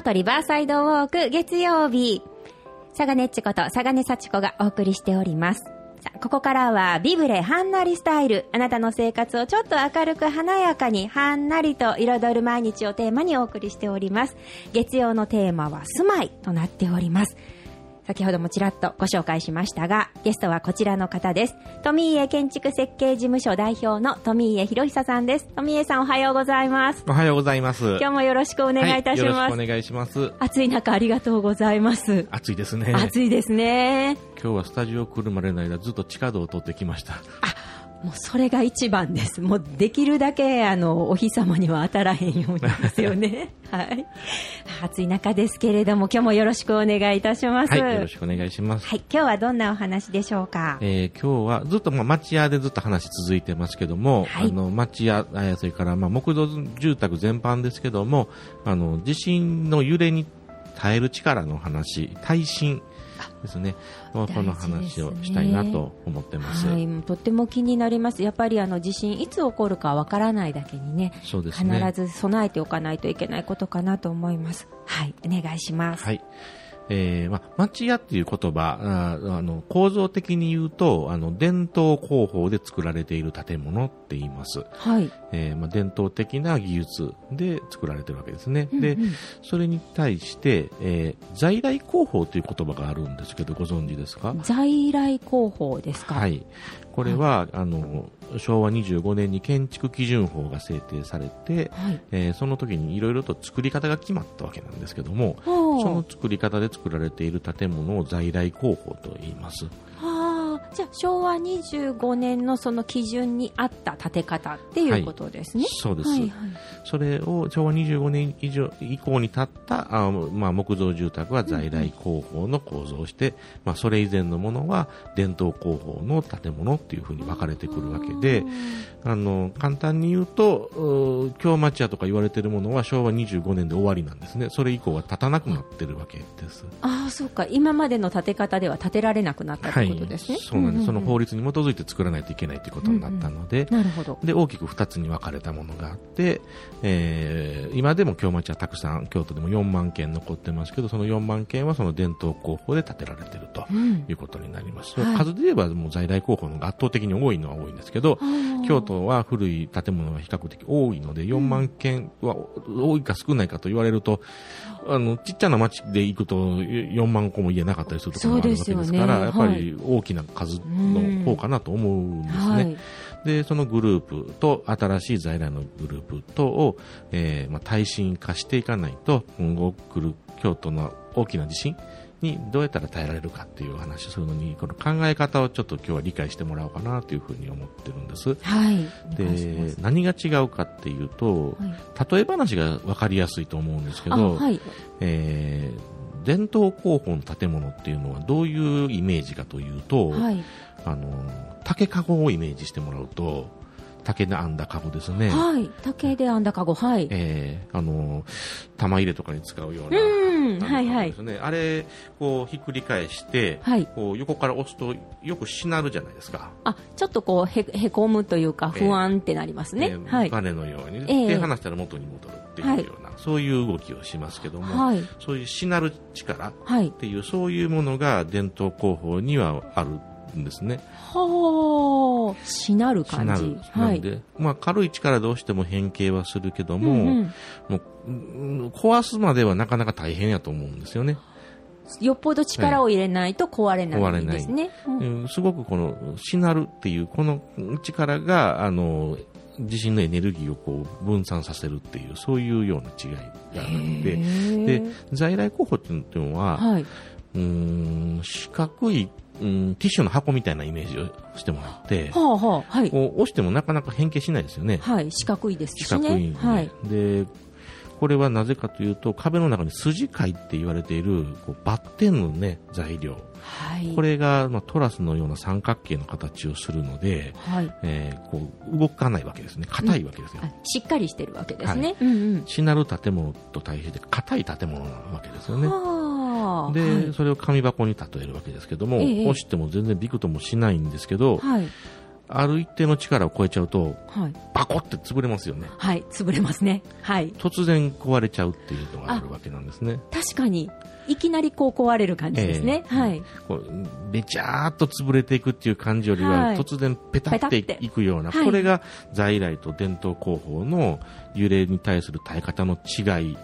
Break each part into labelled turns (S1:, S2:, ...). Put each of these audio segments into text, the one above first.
S1: 京都リバーサイドウォーク月曜日。サガネッチこと佐賀根幸子がお送りしております。さあ、ここからはビブレはんなりスタイル。あなたの生活をちょっと明るく華やかにはんなりと彩る毎日をテーマにお送りしております。月曜のテーマは住まいとなっております。先ほどもちらっとご紹介しましたが、ゲストはこちらの方です。富家建築設計事務所代表の富家博久さんです。富家さんおはようございます。
S2: おはようございます。
S1: 今日もよろしくお願いいたします。
S2: はい、よろしくお願いします。
S1: 暑い中ありがとうございます。
S2: 暑いですね。
S1: 暑いですね。
S2: 今日はスタジオ来るまでの間ずっと地下道を通ってきました。
S1: もうそれが一番です。もうできるだけあのお日様には当たらへんようにですよね。はい。暑い中ですけれども今日もよろしくお願いいたします。
S2: はい、よろしくお願いします。
S1: はい、今日はどんなお話でしょうか？
S2: えー、今日はずっとまあ町屋でずっと話続いてますけども、
S1: はい
S2: あの町屋、えーそれからまあ木造住宅全般ですけども、あの地震の揺れに耐える力の話、耐震ですね。この話をしたいなと思ってます。
S1: はい、とっても気になります。やっぱりあの地震いつ起こるかわからないだけにね、
S2: そうですね。
S1: 必ず備えておかないといけないことかなと思います。はい、お願いします。
S2: はい。えー、まあ、町屋っていう言葉、ああの、構造的に言うと、あの、伝統工法で作られている建物って言います。
S1: はい。
S2: えー、まあ、伝統的な技術で作られてるわけですね。
S1: うんうん
S2: で、それに対して、えー、在来工法という言葉があるんですけど、ご存知ですか？
S1: 在来工法ですか？。
S2: はいい。これは、あの、昭和25年に建築基準法が制定されて、
S1: はい。
S2: えーその時にいろいろと作り方が決まったわけなんですけども、その作り方で作られている建物を在来工法と言います。
S1: はあ、じゃあ昭和25年のその基準に合った建て方っていうことですね。
S2: そうです。
S1: はいはい。
S2: それを昭和25年以上以降に建ったあ、まあ、木造住宅は在来工法の構造をして、まあ、それ以前のものは伝統工法の建物っていうふうに分かれてくるわけで、あの簡単に言うと、京町屋とか言われているものは昭和25年で終わりなんですね。それ以降は建たなくなってるわけです。
S1: ああ、そうか。今までの建て方では建てられなくなったということですね。
S2: そうなんです、その法
S1: 律。
S2: 律に基づいて作らないといけないということになったので、
S1: なるほど。
S2: で大きく2つに分かれたものがあって、えー今でも京町はたくさん京都でも4万件残ってますけどその4万件はその伝統工法で建てられていると
S1: うん。
S2: いうことになります、
S1: はい。
S2: 数で言えばもう在来工法の方が圧倒的に多いのは多いんですけど京都は古い建物が比較的多いので4万件は多いか少ないかと言われるとあのちっちゃな町で行くと4万個も家なかったりするところもあるわけですから
S1: ね
S2: やっぱり大きな数の方かなと思うんですね。
S1: はい。
S2: で、そのグループと新しい在来のグループとを、えーまあ、耐震化していかないと、今後来る京都の大きな地震にどうやったら耐えられるかっていうお話をするのに、この考え方をちょっと今日は理解してもらおうかなというふうに思ってるんです。
S1: はい。
S2: で
S1: す、
S2: 何が違うかっていうと、
S1: はい
S2: 例え話が分かりやすいと思うんですけ
S1: あ、
S2: ど、
S1: はい。
S2: えー伝統工法の建物っていうのはどういうイメージかというと、
S1: はい。
S2: あの、竹かごをイメージしてもらうと、竹で編んだかごですね。
S1: はい。竹で編んだかご。はい。
S2: えーあの、玉入れとかに使うような。
S1: うん。はい
S2: です。ね。あれ、こう、ひっくり返して、
S1: はい。
S2: こう、横から押すと、よくしなるじゃないですか。
S1: あ、ちょっとこう、へ、へこむというか、
S2: ええ
S1: 不安ってなりますね。
S2: えー
S1: はい。
S2: バネのように、
S1: ええ
S2: 手離したら元に戻るっていうような、そういう動きをしますけども、
S1: はい。
S2: そういうしなる力っ
S1: はい。
S2: ていう、そういうものが伝統工法にはあるんですね。
S1: はあ、しなる感じ。
S2: しなる。
S1: は。
S2: ないんで、まあ、軽い力どうしても変形はするけども、
S1: うんうん
S2: もううん壊すまではなかなか大変やと思うんですよね。
S1: よっぽど力を入れないと壊れないんですね。うん
S2: うんすごくこの、しなるっていう、この力が、あの、地震のエネルギーをこう分散させるっていう、そういうような違いがあって、で、在来候補っていうのは、
S1: はい。
S2: うーん、四角い、うん、ティッシュの箱みたいなイメージをしてもらって、
S1: はあはあ、はい。
S2: こう押してもなかなか変形しないですよね。
S1: はい。四角いですしね。
S2: 四角いんで、
S1: はい。
S2: でこれはなぜかというと壁の中に筋貝って言われているこうバッテンの、ね、材料
S1: はい。
S2: これが、まあ、トラスのような三角形の形をするので、
S1: はい。
S2: えーこう動かないわけですね硬いわけですよ、
S1: あしっかりしてるわけですね。
S2: はい
S1: うんうん。
S2: しなる建物と対比で硬い建物なわけですよね
S1: はあ。
S2: で、
S1: はい
S2: それを紙箱に例えるわけですけども、
S1: ええ
S2: 押しても全然びくともしないんですけど、
S1: はい。
S2: ある一定の力を超えちゃうと、
S1: はい。
S2: バコって潰れますよね。
S1: はい。潰れますね。はい。
S2: 突然壊れちゃうっていうのがあるわけなんですね。
S1: 確かに、いきなりこう壊れる感じですね。
S2: ええ
S1: はい。
S2: こうべちゃーっと潰れていくっていう感じよりは、
S1: はい
S2: 突然ペタっていくような、
S1: はい
S2: これが在来と伝統工法の揺れに対する耐え方の違い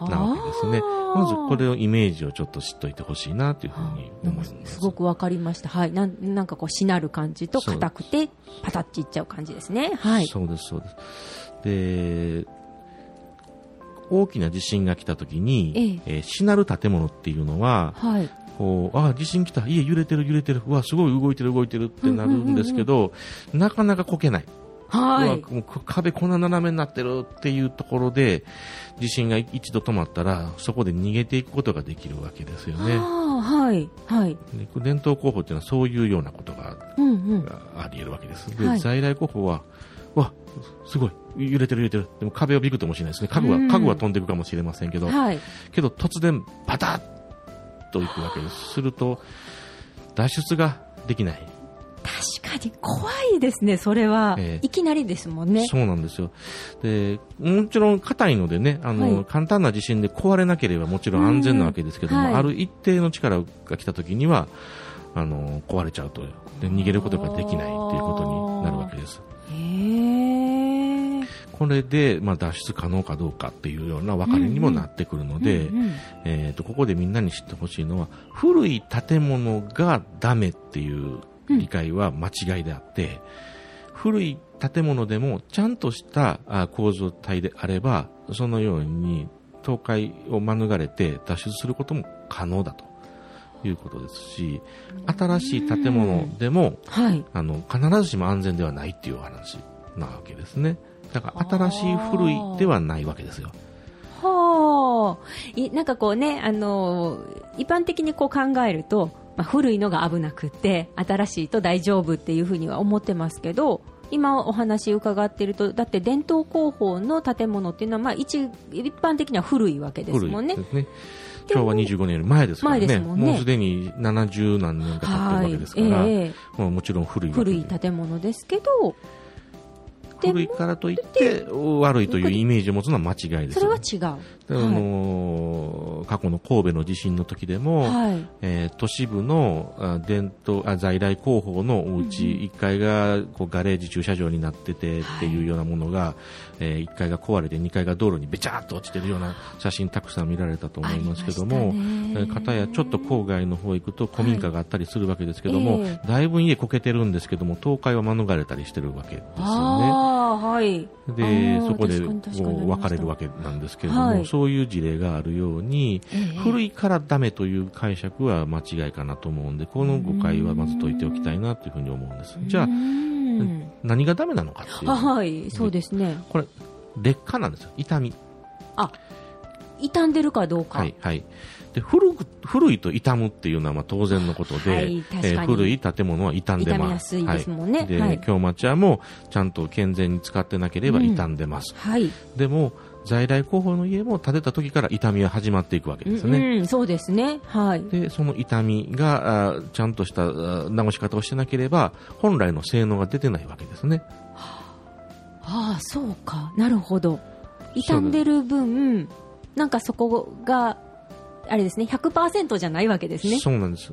S2: なわけですね。まずこれをイメージをちょっと知っといてほしいなというふうに思います。
S1: すごくわかりました。はい。なんなんかこう、しなる感じと、硬くて、パタッチいっちゃう感じですね。はい。
S2: そうです、そうです。で、大きな地震が来た時に、えーしなる建物っていうのは、
S1: はい。
S2: こう、あ、地震来た、家揺れてる揺れてる、うわ、すごい動いてる動いてるってなるんですけど、なかなかこけない。
S1: はい。
S2: もう壁こんな斜めになってるっていうところで、地震が一度止まったら、そこで逃げていくことができるわけですよね。
S1: はい。はい。
S2: で伝統工法っていうのはそういうようなことが
S1: うんうん。
S2: あり得るわけです。で、
S1: はい
S2: 在来工法は、わ、すごい、揺れてる揺れてる。でも壁をビクともしれないですね。家具は、
S1: うん
S2: 家具は飛んでいくかもしれませんけど、
S1: はい。
S2: けど突然、パタッといくわけです。すると、脱出ができない。
S1: に怖いですね、それは。
S2: ええ
S1: いきなりですもんね。
S2: そうなんですよ。で、もちろん硬いのでね、あの、
S1: はい
S2: 簡単な地震で壊れなければもちろん安全なわけですけども、
S1: うんはい
S2: ある一定の力が来た時には、あの、壊れちゃうと、で逃げることができないということになるわけです。
S1: へえ。
S2: これで、まあ、脱出可能かどうかっていうような分かれにもなってくるので、
S1: うんうん
S2: えー、とここでみんなに知ってほしいのは古い建物がダメっていう理解は間違いであって、古い建物でもちゃんとしたあ構造体であればそのように倒壊を免れて脱出することも可能だということですし新しい建物でも
S1: はい。
S2: あの必ずしも安全ではないっていうお話なわけですねだから新しい古いではないわけですよ
S1: はあ。いなんかこうね、あのー一般的にこう考えると、まあ、古いのが危なくって、新しいと大丈夫っていうふうには思ってますけど、今お話伺っていると、だって伝統工法の建物っていうのは、まあ一、一般的には古いわけです
S2: 古
S1: もんね
S2: 昭和25年より前ですからね。
S1: もんね
S2: うすでに70何年か経ってるわ
S1: はい
S2: けです。から、
S1: ええ
S2: もうもちろん古い
S1: 古い建物ですけど、で
S2: 古いからといって悪いというイメージを持つのは間違いです
S1: それ
S2: よ
S1: は違う。
S2: あのー過去の神戸の地震の時でも、
S1: はい。
S2: えー都市部のあ伝統あ在来工法のお家、1階がこうガレージ駐車場になっててっていうようなものが、え1階が壊れて2階が道路にべちゃっと落ちてるような写真たくさん見られたと思いますけども、
S1: ね。
S2: えー片やちょっと郊外の方行くと古民家があったりするわけですけども、
S1: え
S2: だいぶ家こけてるんですけども倒壊は免れたりしてるわけですよね。
S1: はい。
S2: でそこで分かれるわけなんですけれども、
S1: はい
S2: そういう事例があるように、
S1: ええ
S2: 古いからダメという解釈は間違いかなと思うんで、この誤解はまず解いておきたいなというふうに思うんです。じゃあ
S1: う、ん
S2: 何がダメなのかっていう。
S1: あはい、そうですね。
S2: これ、劣化なんですよ。痛み。
S1: あ、傷んでるかどうか。
S2: はい、はい。で、古く、古いと傷むっていうのはまあ当然のことで、
S1: はい
S2: えー古い建物は傷んでます。
S1: 傷みやすいですもんね
S2: はい、で、
S1: はい
S2: 京町屋もちゃんと健全に使ってなければ傷んでます。
S1: はい。
S2: でも、在来工法の家も建てた時から痛みは始まっていくわけですね。
S1: うん、そうですね。はい。
S2: で、その痛みが、あーちゃんとした直し方をしてなければ、本来の性能が出てないわけですね。
S1: ああ、そうか。なるほど。傷んでる分、なんかそこが、あれですね、100%じゃないわけですね。
S2: そうなんです。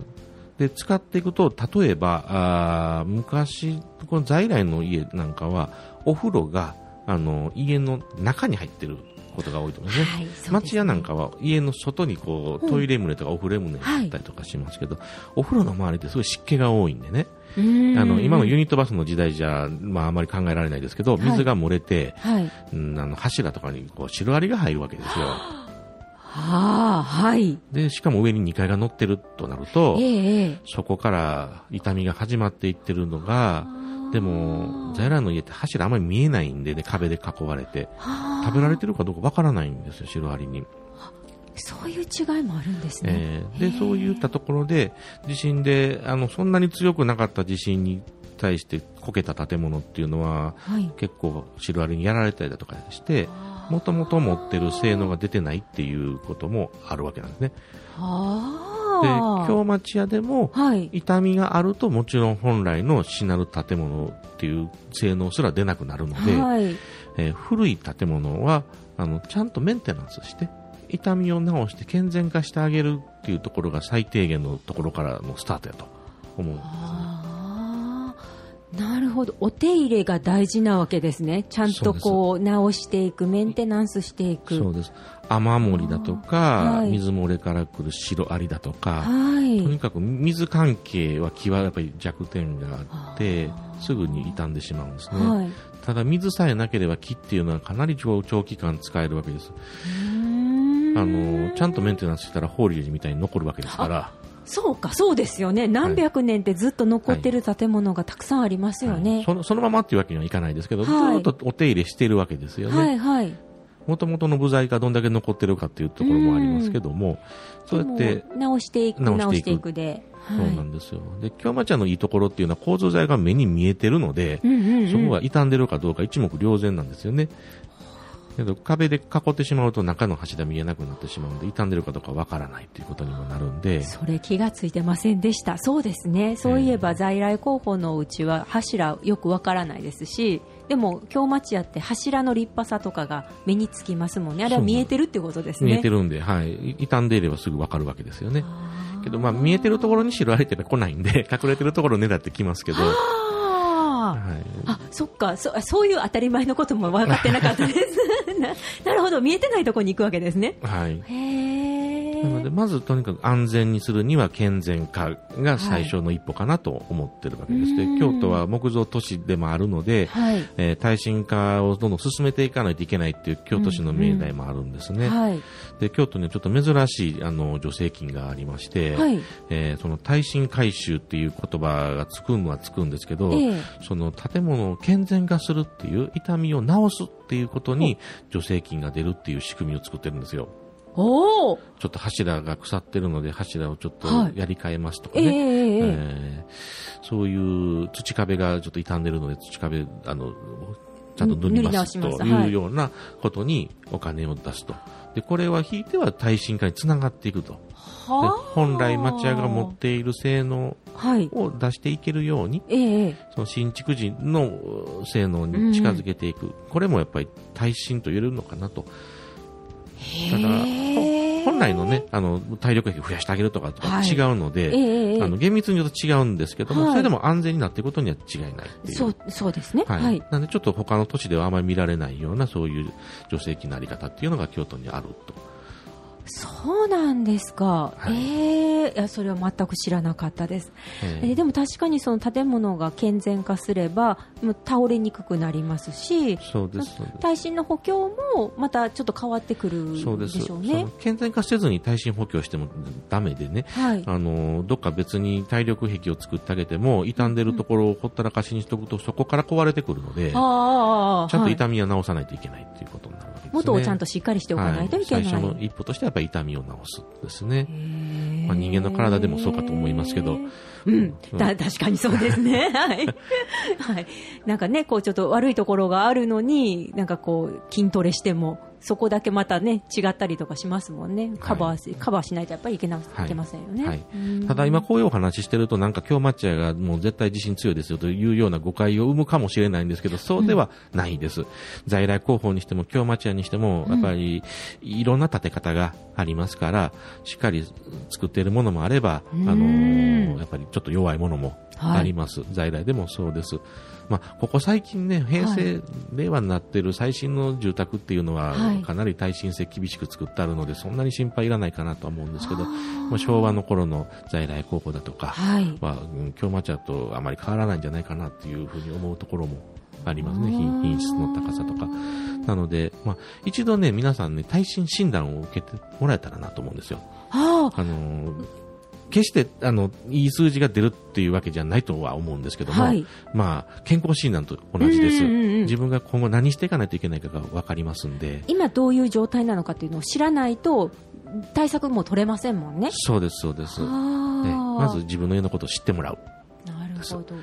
S2: で、使っていくと、例えば、あー昔、この在来の家なんかは、お風呂が、あの、家の中に入ってることが多いと思うんですね。
S1: はい、
S2: 町屋なんかは家の外にこう
S1: うん
S2: トイレ棟とかお風呂棟があったりとかしますけど、お風呂の周りってすごい湿気が多いんでね、あの今のユニットバスの時代じゃ、まあ、あまり考えられないですけど、
S1: はい
S2: 水が漏れて、
S1: はい。
S2: うんあの柱とかにこうシロアリが入るわけですよ。
S1: ああ、はい。
S2: で、しかも上に2階が乗ってるとなると
S1: え、えええ
S2: そこから痛みが始まっていってるのが、でも、在来の家って柱あんまり見えないんでね、壁で囲われて。
S1: はあ
S2: 食べられてるかどうかわからないんですよ、シロアリに。
S1: そういう違いもあるんですね。
S2: えーで、そういったところで、地震で、あの、そんなに強くなかった地震に対してこけた建物っていうのは、
S1: はい。
S2: 結構シロアリにやられたりだとかして、もともと持ってる性能が出てないっていうこともあるわけなんですね。
S1: はあ
S2: 京町屋でも、
S1: はい。
S2: 痛みがあるともちろん本来のしなる建物っていう性能すら出なくなるので、
S1: はい。
S2: えー古い建物はあのちゃんとメンテナンスして痛みを治して健全化してあげるっていうところが最低限のところからのスタートやと思うんですね。
S1: なるほど。お手入れが大事なわけですね。ちゃんとこう、直していく、メンテナンスしていく。
S2: そうです雨漏りだとか、
S1: はい
S2: 水漏れから来る白アリだとか、
S1: はい。
S2: とにかく水関係は気はやっぱり弱点があってすぐに傷んでしまうんですね、
S1: はい。
S2: ただ水さえなければ木っていうのはかなり長長期間使えるわけですあのちゃんとメンテナンスしたら法隆寺みたいに残るわけですから
S1: そうか、そうですよね。何百年ってずっと残ってる建物がたくさんありますよ
S2: はい
S1: ね。
S2: そのそのままっていうわけにはいかないですけど、
S1: はい
S2: ずっとお手入れしているわけですよ
S1: は
S2: ね
S1: いはい。
S2: もともとの部材がどんだけ残ってるかっていうところもありますけどもそうやって
S1: 直していく、
S2: 直し
S1: てていくで。
S2: そう
S1: はい
S2: なんですよ。で、京町屋のいいところっていうのは構造材が目に見えてるので、
S1: うんうんうん
S2: そこが傷んでるかどうか一目瞭然なんですよね。けど壁で囲ってしまうと中の柱見えなくなってしまうので、傷んでるかどうかわからないということにもなるんで、
S1: それ気がついてませんでした。そうですね。そういえば在来工法のうちは柱よくわからないですし、でも京町屋って柱の立派さとかが目につきますもんね。あれは見えてるってことですね。
S2: 見えてるんで、はい。傷んでいればすぐわかるわけですよね。けど、まあ見えてるところに白ありって来ないんで、隠れてるところを狙ってきますけど、はい。
S1: あ、そっかそ、そういう当たり前のことも分かってなかったです。ななるほど、見えてないところに行くわけですね。
S2: はい。
S1: へ
S2: なので、
S1: ー。
S2: まずとにかく安全にするには健全化が最初の一歩かなと思ってるわけです。で
S1: うん
S2: 京都は木造都市でもあるので、
S1: はい。
S2: えー耐震化をどんどん進めていかないといけないっていう京都市の命題もあるんですね。
S1: はい。
S2: で京都にはちょっと珍しいあの助成金がありまして、
S1: はい。
S2: えーその耐震改修っていう言葉がつくのはつくんですけど、
S1: ええ
S2: その建物を健全化するっていう痛みを治すっていうことに助成金が出るっていう仕組みを作ってるんですよ。
S1: おお。
S2: ちょっと柱が腐ってるので柱をちょっと
S1: はい
S2: やり替えますとか
S1: ええ
S2: ね。
S1: ええ
S2: えーそういう土壁がちょっと傷んでるので土壁あのちゃんと塗りますと
S1: はい
S2: いうようなことにお金を出すと。で、これはひいては耐震化につながっていくと。本来町屋が持っている性能
S1: はい。
S2: を出していけるように、
S1: ええええ
S2: その新築時のう性能に近づけていく。これもやっぱり耐震と言えるのかなと。だから
S1: へー
S2: 本来のね、あの、体力液増やしてあげるとかと
S1: はい
S2: 違うので、
S1: ええええ
S2: あの、厳密に言うと違うんですけども、
S1: はい
S2: それでも安全になっていくことには違いないっていう。
S1: そう、そうですね。
S2: は。
S1: はいい。
S2: なんでちょっと他の都市ではあまり見られないようなそういう助成金のあり方っていうのが京都にあると。
S1: そうなんですか。
S2: はい
S1: ええいや、それは全く知らなかったです。
S2: え
S1: えーでも確かにその建物が健全化すれば、もう倒れにくくなりますし、
S2: そうです、そうです。
S1: 耐震の補強もまたちょっと変わってくる
S2: そうで。
S1: しょうね。
S2: 健全化せずに耐震補強してもダメでね、
S1: はい。
S2: あの、どっか別に体力壁を作ってあげても、傷んでるところをほったらかしにしておくと、そこから壊れてくるので、ちゃんと
S1: はい
S2: 痛みは治さないといけないっていうことになる。
S1: 元をちゃんとしっかりしておかないといけない。
S2: はい、最初の一歩としてはやっぱり痛みを治すですね。まあ人間の体でもそうかと思いますけど。
S1: うん、た確かにそうですね。はい。はい。なんかね、こうちょっと悪いところがあるのに、なんかこう筋トレしても、そこだけまたね、違ったりとかしますもんね。カバーし、カバーしないとやっぱりいけな、
S2: はい。
S1: いけませんよね。
S2: はい。
S1: うん。
S2: ただ今こういうお話ししてるとなんか京町屋がもう絶対自信強いですよというような誤解を生むかもしれないんですけど、そうではないです。在来広報にしても京町屋にしても、やっぱりいろんな建て方がありますから、しっかり作っているものもあれば、あ
S1: うん。
S2: のーやっぱりちょっと弱いものもあります。在来でもそうです。まあ、ここ最近ね、平成、令和になっている最新の住宅っていうのは、
S1: はい
S2: かなり耐震性厳しく作ってあるので、そんなに心配いらないかなとは思うんですけど、もう昭和の頃の在来高校だとか
S1: は
S2: 京町屋とあまり変わらないんじゃないかなっていうふうに思うところもありますね、品品質の高さとか。なので、まあ、一度ね、皆さんね、耐震診断を受けてもらえたらなと思うんですよ。
S1: あ
S2: のー決して、あの、いい数字が出るっていうわけじゃないとは思うんですけども、
S1: はい
S2: まあ、健康診断と同じです。
S1: うんうんうん
S2: 自分が今後何していかないといけないかが分かりますんで、
S1: 今どういう状態なのかっていうのを知らないと、対策も取れませんもんね。
S2: そうです、そうです。ね。まず自分の家のことを知ってもらう。
S1: なるほど。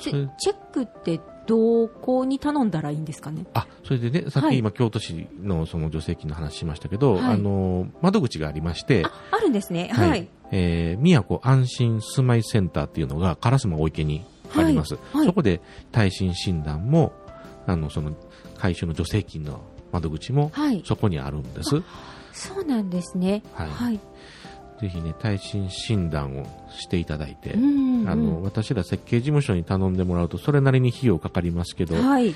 S1: チェックってどこに頼んだらいいんですかね？
S2: あ、それでね、さっ
S1: はい
S2: き今京都市のその助成金の話しましたけど、
S1: はい
S2: あの、窓口がありまして、
S1: あ、あるんですね。
S2: はい
S1: はい。
S2: えー、宮古安心住まいセンターっていうのが烏丸大池にあります。
S1: はいはい
S2: そこで耐震診断も、あの、その、回収の助成金の窓口も、
S1: はい。
S2: そこにあるんです。
S1: そうなんですね。
S2: はい
S1: はい。
S2: ぜひね、耐震診断をしていただいて、
S1: うんうんうん
S2: あの、私ら設計事務所に頼んでもらうと、それなりに費用かかりますけど、
S1: はい。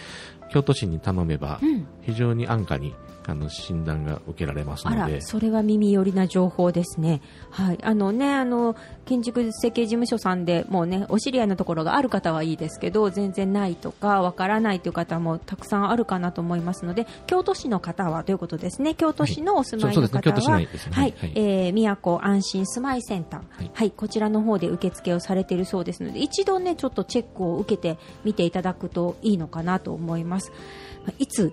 S2: 京都市に頼めば
S1: う、ん。
S2: 非常に安価に、あの、診断が受けられます
S1: あら、
S2: ので、
S1: それは耳寄りな情報ですね。はい。あのね、あの、建築設計事務所さんでもうね、お知り合いのところがある方はいいですけど、全然ないとか、わからないという方もたくさんあるかなと思いますので、京都市の方はということですね。京都市のお住まいの方は、
S2: そうそうですね
S1: はい。
S2: はい
S1: えー、宮古安心住まいセンター。
S2: はい
S1: はい。こちらの方で受付をされているそうですので、一度ね、ちょっとチェックを受けてみていただくといいのかなと思います。まあいつ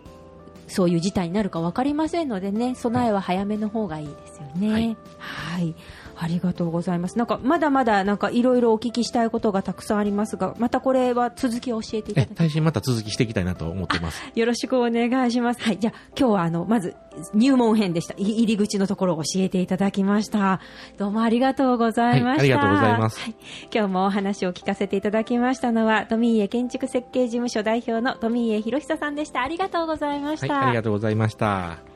S1: そういう事態になるか分かりませんのでね、備えは早めの方がいいですよね。
S2: はい
S1: はい。ありがとうございます。なんか、まだまだ、なんか、いろいろお聞きしたいことがたくさんありますが、またこれは続きを教えていた
S2: え
S1: だき
S2: 耐震また続きしていきたいなと思ってます。
S1: よろしくお願いします。はい。じゃあ、今日はあの、まず、入門編でした。い入り口のところを教えていただきました。どうもありがとうございました。
S2: はいありがとうございます
S1: はい今日もお話を聞かせていただきましたのは、富家建築設計事務所代表の富家博久さんでした。ありがとうございまし
S2: はい、
S1: た。
S2: ありがとうございました。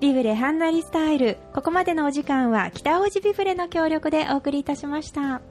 S1: ビブレハンナリスタイル。ここまでのお時間は北大路ビブレの協力でお送りいたしました。